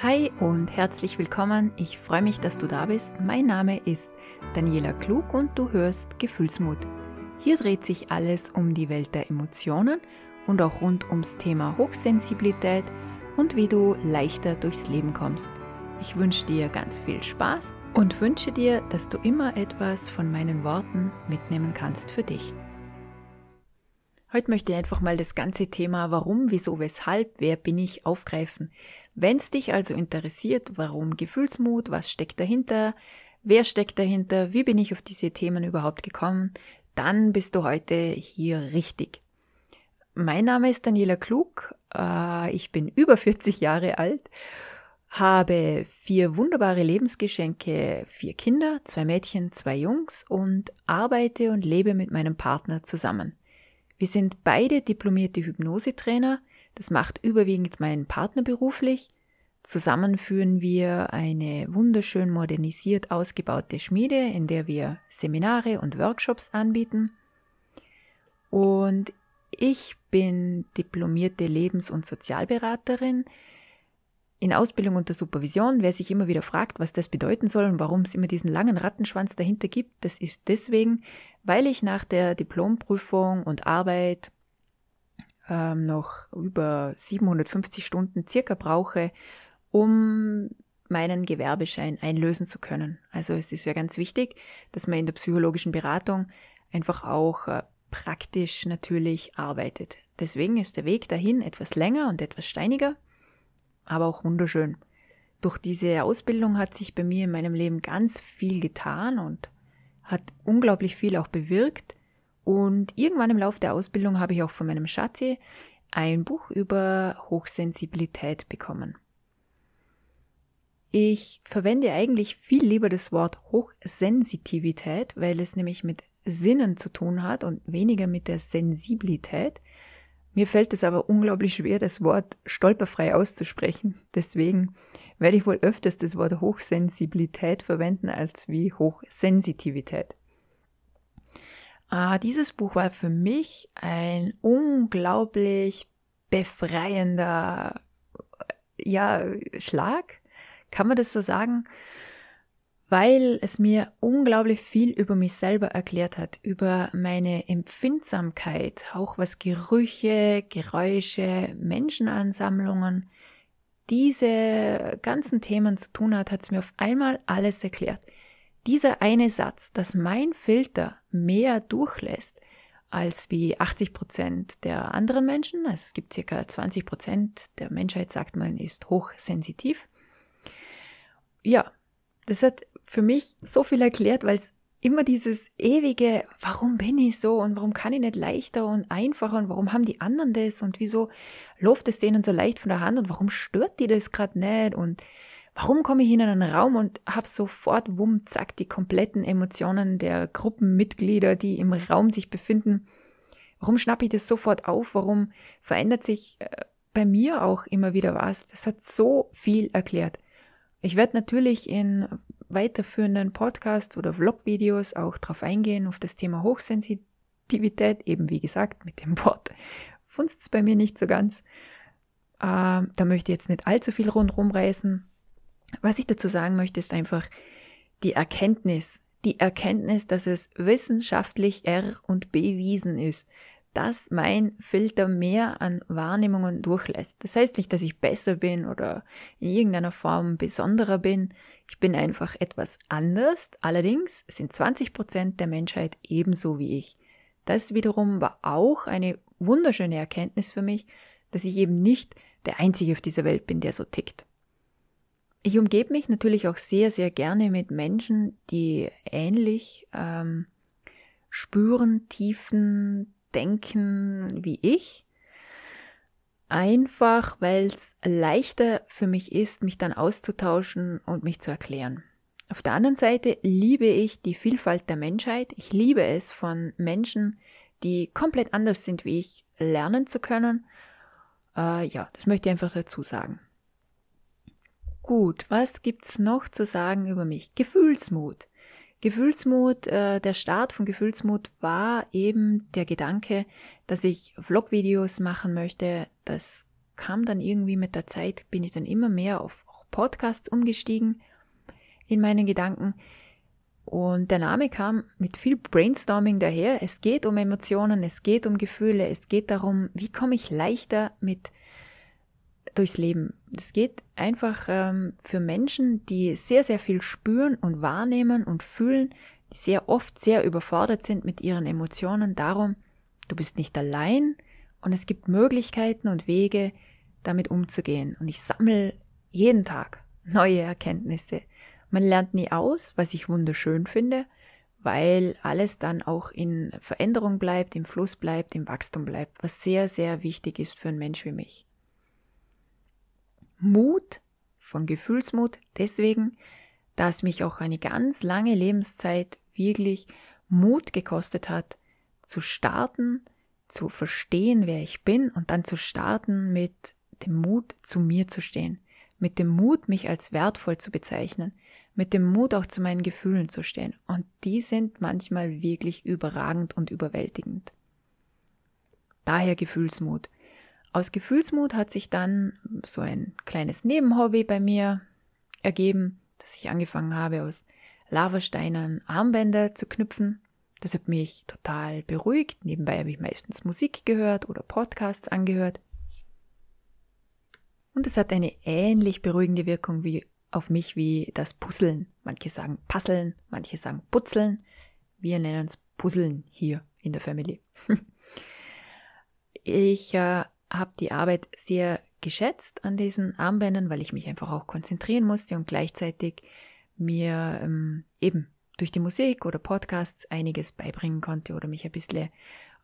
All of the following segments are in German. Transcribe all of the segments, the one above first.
Hi und herzlich willkommen. Ich freue mich, dass du da bist. Mein Name ist Daniela Klug und du hörst Gefühlsmut. Hier dreht sich alles um die Welt der Emotionen und auch rund ums Thema Hochsensibilität und wie du leichter durchs Leben kommst. Ich wünsche dir ganz viel Spaß und wünsche dir, dass du immer etwas von meinen Worten mitnehmen kannst für dich. Heute möchte ich einfach mal das ganze Thema Warum, wieso, weshalb, wer bin ich aufgreifen. Wenn es dich also interessiert, warum Gefühlsmut, was steckt dahinter, wer steckt dahinter, wie bin ich auf diese Themen überhaupt gekommen, dann bist du heute hier richtig. Mein Name ist Daniela Klug, äh, ich bin über 40 Jahre alt, habe vier wunderbare Lebensgeschenke, vier Kinder, zwei Mädchen, zwei Jungs und arbeite und lebe mit meinem Partner zusammen. Wir sind beide diplomierte Hypnosetrainer. Das macht überwiegend mein Partner beruflich. Zusammen führen wir eine wunderschön modernisiert ausgebaute Schmiede, in der wir Seminare und Workshops anbieten. Und ich bin diplomierte Lebens- und Sozialberaterin in Ausbildung unter Supervision. Wer sich immer wieder fragt, was das bedeuten soll und warum es immer diesen langen Rattenschwanz dahinter gibt, das ist deswegen, weil ich nach der Diplomprüfung und Arbeit ähm, noch über 750 Stunden circa brauche, um meinen Gewerbeschein einlösen zu können. Also es ist ja ganz wichtig, dass man in der psychologischen Beratung einfach auch äh, praktisch natürlich arbeitet. Deswegen ist der Weg dahin etwas länger und etwas steiniger aber auch wunderschön. Durch diese Ausbildung hat sich bei mir in meinem Leben ganz viel getan und hat unglaublich viel auch bewirkt. Und irgendwann im Laufe der Ausbildung habe ich auch von meinem Schatzi ein Buch über Hochsensibilität bekommen. Ich verwende eigentlich viel lieber das Wort Hochsensitivität, weil es nämlich mit Sinnen zu tun hat und weniger mit der Sensibilität. Mir fällt es aber unglaublich schwer, das Wort stolperfrei auszusprechen. Deswegen werde ich wohl öfters das Wort Hochsensibilität verwenden als wie Hochsensitivität. Ah, dieses Buch war für mich ein unglaublich befreiender ja, Schlag. Kann man das so sagen? Weil es mir unglaublich viel über mich selber erklärt hat, über meine Empfindsamkeit, auch was Gerüche, Geräusche, Menschenansammlungen, diese ganzen Themen zu tun hat, hat es mir auf einmal alles erklärt. Dieser eine Satz, dass mein Filter mehr durchlässt als wie 80 Prozent der anderen Menschen, also es gibt circa 20 Prozent der Menschheit, sagt man, ist hochsensitiv. Ja, das hat für mich so viel erklärt, weil es immer dieses ewige, warum bin ich so und warum kann ich nicht leichter und einfacher und warum haben die anderen das und wieso läuft es denen so leicht von der Hand und warum stört die das gerade nicht und warum komme ich in einen Raum und habe sofort, wumm, zack, die kompletten Emotionen der Gruppenmitglieder, die im Raum sich befinden. Warum schnappe ich das sofort auf? Warum verändert sich äh, bei mir auch immer wieder was? Das hat so viel erklärt. Ich werde natürlich in weiterführenden Podcasts oder Vlog-Videos auch darauf eingehen, auf das Thema Hochsensitivität, eben wie gesagt, mit dem Wort funzt es bei mir nicht so ganz. Äh, da möchte ich jetzt nicht allzu viel rundherum reißen. Was ich dazu sagen möchte, ist einfach die Erkenntnis, die Erkenntnis, dass es wissenschaftlich R und bewiesen ist, dass mein Filter mehr an Wahrnehmungen durchlässt. Das heißt nicht, dass ich besser bin oder in irgendeiner Form besonderer bin. Ich bin einfach etwas anders. Allerdings sind 20 Prozent der Menschheit ebenso wie ich. Das wiederum war auch eine wunderschöne Erkenntnis für mich, dass ich eben nicht der Einzige auf dieser Welt bin, der so tickt. Ich umgebe mich natürlich auch sehr, sehr gerne mit Menschen, die ähnlich ähm, spüren, tiefen, denken wie ich. Einfach, weil es leichter für mich ist, mich dann auszutauschen und mich zu erklären. Auf der anderen Seite liebe ich die Vielfalt der Menschheit. Ich liebe es, von Menschen, die komplett anders sind wie ich, lernen zu können. Äh, ja, das möchte ich einfach dazu sagen. Gut, was gibt's noch zu sagen über mich? Gefühlsmut. Gefühlsmut, äh, der Start von Gefühlsmut war eben der Gedanke, dass ich Vlog-Videos machen möchte. Das kam dann irgendwie mit der Zeit, bin ich dann immer mehr auf auf Podcasts umgestiegen in meinen Gedanken. Und der Name kam mit viel Brainstorming daher. Es geht um Emotionen, es geht um Gefühle, es geht darum, wie komme ich leichter mit durchs Leben. Es geht einfach ähm, für Menschen, die sehr, sehr viel spüren und wahrnehmen und fühlen, die sehr oft sehr überfordert sind mit ihren Emotionen, darum, du bist nicht allein und es gibt Möglichkeiten und Wege, damit umzugehen. Und ich sammle jeden Tag neue Erkenntnisse. Man lernt nie aus, was ich wunderschön finde, weil alles dann auch in Veränderung bleibt, im Fluss bleibt, im Wachstum bleibt, was sehr, sehr wichtig ist für einen Mensch wie mich. Mut, von Gefühlsmut, deswegen, dass mich auch eine ganz lange Lebenszeit wirklich Mut gekostet hat, zu starten, zu verstehen, wer ich bin und dann zu starten mit dem Mut, zu mir zu stehen, mit dem Mut, mich als wertvoll zu bezeichnen, mit dem Mut auch zu meinen Gefühlen zu stehen. Und die sind manchmal wirklich überragend und überwältigend. Daher Gefühlsmut. Aus Gefühlsmut hat sich dann so ein kleines Nebenhobby bei mir ergeben, dass ich angefangen habe, aus Lavasteinen Armbänder zu knüpfen. Das hat mich total beruhigt. Nebenbei habe ich meistens Musik gehört oder Podcasts angehört. Und es hat eine ähnlich beruhigende Wirkung wie auf mich wie das Puzzeln. Manche sagen Puzzeln, manche sagen Putzeln. Wir nennen es Puzzeln hier in der Familie. ich äh, habe die Arbeit sehr geschätzt an diesen Armbändern, weil ich mich einfach auch konzentrieren musste und gleichzeitig mir ähm, eben durch die Musik oder Podcasts einiges beibringen konnte oder mich ein bisschen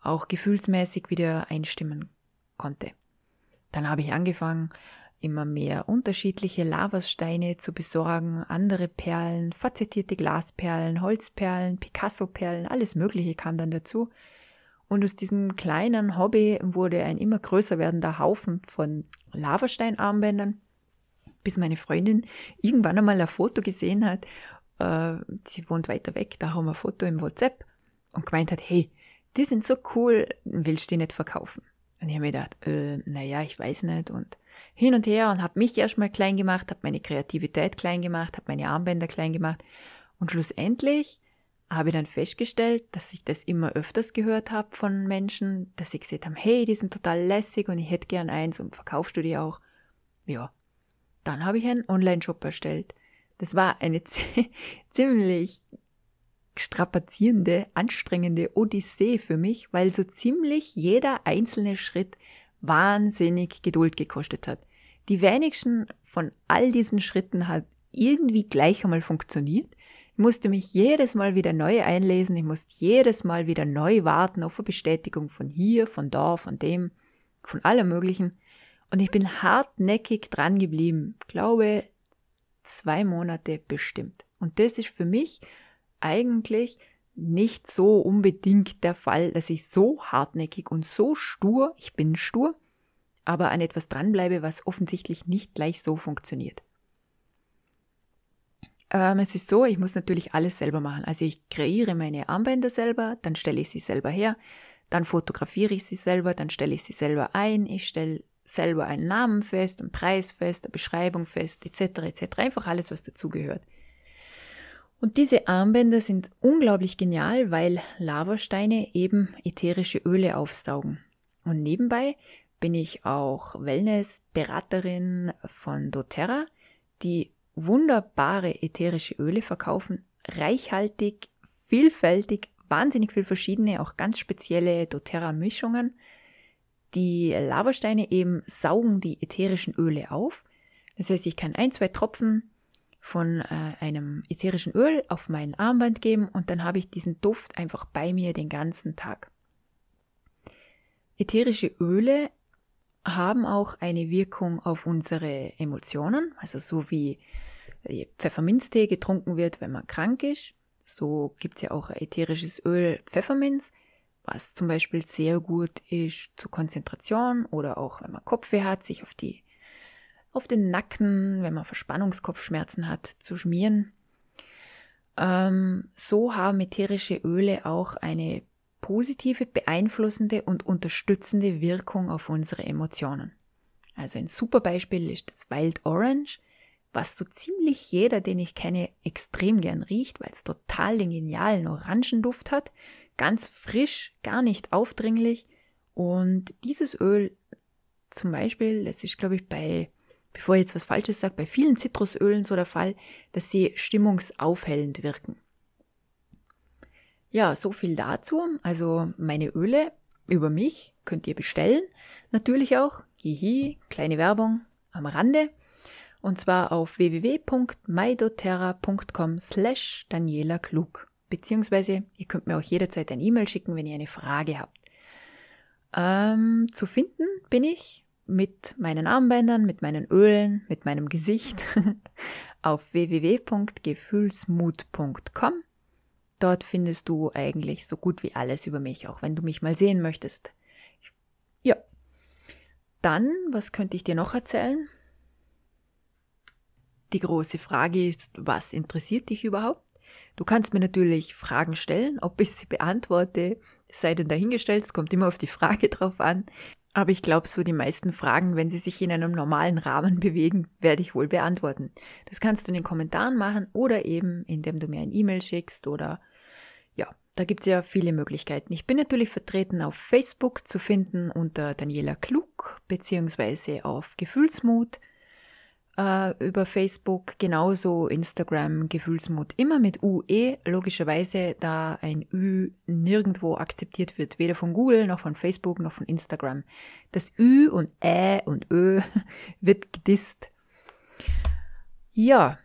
auch gefühlsmäßig wieder einstimmen konnte. Dann habe ich angefangen, immer mehr unterschiedliche Lavassteine zu besorgen, andere Perlen, facettierte Glasperlen, Holzperlen, Picasso-Perlen, alles Mögliche kam dann dazu. Und aus diesem kleinen Hobby wurde ein immer größer werdender Haufen von Lavasteinarmbändern, bis meine Freundin irgendwann einmal ein Foto gesehen hat. Äh, sie wohnt weiter weg, da haben wir ein Foto im WhatsApp und gemeint hat, hey, die sind so cool, willst du die nicht verkaufen? Und ich habe mir gedacht, äh, naja, ich weiß nicht. Und hin und her und habe mich erstmal klein gemacht, habe meine Kreativität klein gemacht, habe meine Armbänder klein gemacht. Und schlussendlich habe ich dann festgestellt, dass ich das immer öfters gehört habe von Menschen, dass sie gesagt haben, hey, die sind total lässig und ich hätte gern eins und verkaufst du die auch? Ja. Dann habe ich einen Online-Shop erstellt. Das war eine ziemlich strapazierende, anstrengende Odyssee für mich, weil so ziemlich jeder einzelne Schritt wahnsinnig Geduld gekostet hat. Die wenigsten von all diesen Schritten hat irgendwie gleich einmal funktioniert. Ich musste mich jedes Mal wieder neu einlesen, ich musste jedes Mal wieder neu warten auf eine Bestätigung von hier, von da, von dem, von allem Möglichen. Und ich bin hartnäckig dran geblieben. Glaube, zwei Monate bestimmt. Und das ist für mich eigentlich nicht so unbedingt der Fall, dass ich so hartnäckig und so stur, ich bin stur, aber an etwas dranbleibe, was offensichtlich nicht gleich so funktioniert. Ähm, es ist so, ich muss natürlich alles selber machen. Also ich kreiere meine Armbänder selber, dann stelle ich sie selber her, dann fotografiere ich sie selber, dann stelle ich sie selber ein, ich stelle selber einen Namen fest, einen Preis fest, eine Beschreibung fest, etc. etc. Einfach alles, was dazugehört. Und diese Armbänder sind unglaublich genial, weil Lavasteine eben ätherische Öle aufsaugen. Und nebenbei bin ich auch Wellness-Beraterin von doTERRA, die wunderbare ätherische Öle verkaufen, reichhaltig, vielfältig, wahnsinnig viel verschiedene, auch ganz spezielle doTERRA-Mischungen. Die Lavasteine eben saugen die ätherischen Öle auf. Das heißt, ich kann ein, zwei Tropfen von äh, einem ätherischen Öl auf mein Armband geben und dann habe ich diesen Duft einfach bei mir den ganzen Tag. Ätherische Öle haben auch eine Wirkung auf unsere Emotionen, also so wie Pfefferminztee getrunken wird, wenn man krank ist. So gibt es ja auch ätherisches Öl Pfefferminz, was zum Beispiel sehr gut ist zur Konzentration oder auch wenn man Kopfweh hat, sich auf die auf den Nacken, wenn man Verspannungskopfschmerzen hat, zu schmieren. Ähm, so haben ätherische Öle auch eine positive, beeinflussende und unterstützende Wirkung auf unsere Emotionen. Also ein super Beispiel ist das Wild Orange was so ziemlich jeder, den ich kenne, extrem gern riecht, weil es total den genialen Orangenduft hat. Ganz frisch, gar nicht aufdringlich. Und dieses Öl zum Beispiel, das ist, glaube ich, bei, bevor ich jetzt was Falsches sage, bei vielen Zitrusölen so der Fall, dass sie stimmungsaufhellend wirken. Ja, so viel dazu. Also meine Öle über mich könnt ihr bestellen. Natürlich auch, hihi, kleine Werbung am Rande. Und zwar auf www.maidoterra.com slash Daniela Klug. Beziehungsweise ihr könnt mir auch jederzeit ein E-Mail schicken, wenn ihr eine Frage habt. Ähm, zu finden bin ich mit meinen Armbändern, mit meinen Ölen, mit meinem Gesicht auf www.gefühlsmut.com Dort findest du eigentlich so gut wie alles über mich, auch wenn du mich mal sehen möchtest. Ja. Dann, was könnte ich dir noch erzählen? Die große Frage ist, was interessiert dich überhaupt? Du kannst mir natürlich Fragen stellen, ob ich sie beantworte, sei denn dahingestellt, es kommt immer auf die Frage drauf an. Aber ich glaube, so die meisten Fragen, wenn sie sich in einem normalen Rahmen bewegen, werde ich wohl beantworten. Das kannst du in den Kommentaren machen oder eben, indem du mir ein E-Mail schickst oder ja, da gibt es ja viele Möglichkeiten. Ich bin natürlich vertreten auf Facebook zu finden unter Daniela Klug beziehungsweise auf Gefühlsmut äh, über Facebook, genauso Instagram Gefühlsmut, immer mit UE, logischerweise, da ein Ü nirgendwo akzeptiert wird, weder von Google noch von Facebook noch von Instagram. Das Ü und Ä und Ö wird gedisst. Ja,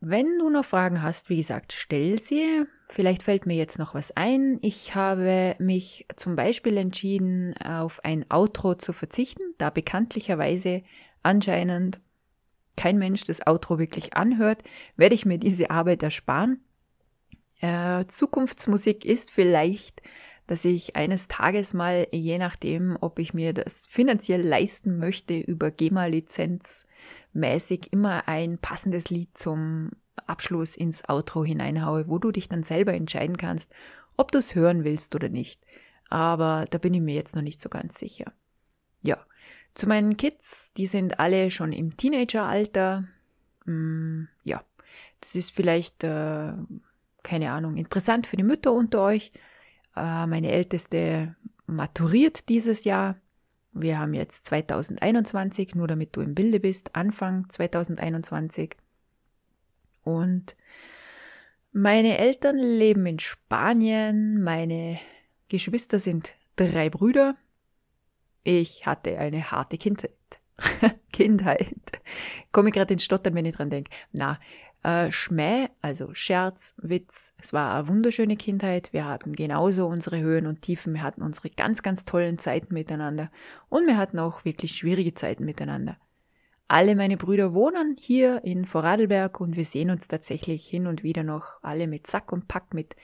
wenn du noch Fragen hast, wie gesagt, stell sie. Vielleicht fällt mir jetzt noch was ein. Ich habe mich zum Beispiel entschieden, auf ein Outro zu verzichten, da bekanntlicherweise anscheinend kein Mensch das Outro wirklich anhört, werde ich mir diese Arbeit ersparen. Äh, Zukunftsmusik ist vielleicht, dass ich eines Tages mal, je nachdem, ob ich mir das finanziell leisten möchte, über GEMA-Lizenz mäßig immer ein passendes Lied zum Abschluss ins Outro hineinhaue, wo du dich dann selber entscheiden kannst, ob du es hören willst oder nicht. Aber da bin ich mir jetzt noch nicht so ganz sicher. Ja, zu meinen Kids, die sind alle schon im Teenageralter. Hm, ja, das ist vielleicht, äh, keine Ahnung, interessant für die Mütter unter euch. Äh, meine älteste maturiert dieses Jahr. Wir haben jetzt 2021, nur damit du im Bilde bist, Anfang 2021. Und meine Eltern leben in Spanien, meine Geschwister sind drei Brüder, ich hatte eine harte Kindheit. Kindheit. Komme ich gerade ins Stottern, wenn ich dran denke. Na, äh, Schmäh, also Scherz, Witz. Es war eine wunderschöne Kindheit. Wir hatten genauso unsere Höhen und Tiefen. Wir hatten unsere ganz, ganz tollen Zeiten miteinander. Und wir hatten auch wirklich schwierige Zeiten miteinander. Alle meine Brüder wohnen hier in Vorarlberg und wir sehen uns tatsächlich hin und wieder noch alle mit Sack und Pack mit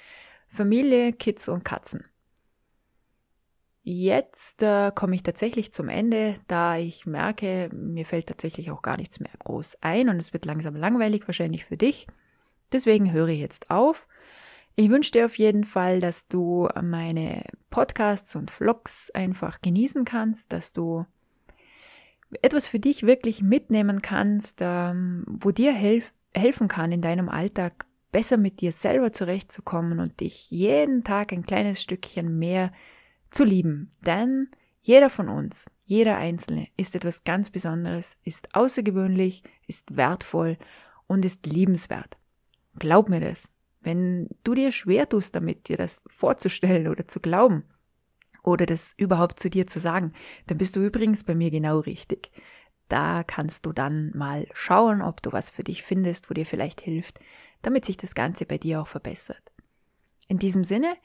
Familie, Kids und Katzen. Jetzt äh, komme ich tatsächlich zum Ende, da ich merke, mir fällt tatsächlich auch gar nichts mehr groß ein und es wird langsam langweilig wahrscheinlich für dich. Deswegen höre ich jetzt auf. Ich wünsche dir auf jeden Fall, dass du meine Podcasts und Vlogs einfach genießen kannst, dass du etwas für dich wirklich mitnehmen kannst, ähm, wo dir helf helfen kann, in deinem Alltag besser mit dir selber zurechtzukommen und dich jeden Tag ein kleines Stückchen mehr zu lieben. Denn jeder von uns, jeder Einzelne ist etwas ganz Besonderes, ist außergewöhnlich, ist wertvoll und ist liebenswert. Glaub mir das. Wenn du dir schwer tust damit, dir das vorzustellen oder zu glauben oder das überhaupt zu dir zu sagen, dann bist du übrigens bei mir genau richtig. Da kannst du dann mal schauen, ob du was für dich findest, wo dir vielleicht hilft, damit sich das Ganze bei dir auch verbessert. In diesem Sinne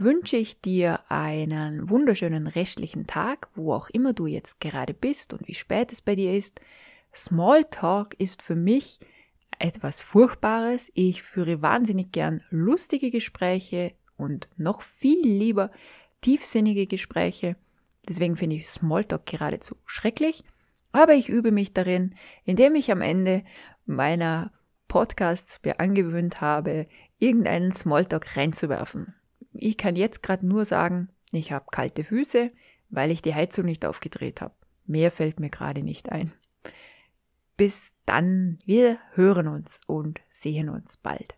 wünsche ich dir einen wunderschönen restlichen Tag, wo auch immer du jetzt gerade bist und wie spät es bei dir ist. Smalltalk ist für mich etwas Furchtbares. Ich führe wahnsinnig gern lustige Gespräche und noch viel lieber tiefsinnige Gespräche. Deswegen finde ich Smalltalk geradezu schrecklich. Aber ich übe mich darin, indem ich am Ende meiner Podcasts mir angewöhnt habe, irgendeinen Smalltalk reinzuwerfen. Ich kann jetzt gerade nur sagen, ich habe kalte Füße, weil ich die Heizung nicht aufgedreht habe. Mehr fällt mir gerade nicht ein. bis dann, wir hören uns und sehen uns bald.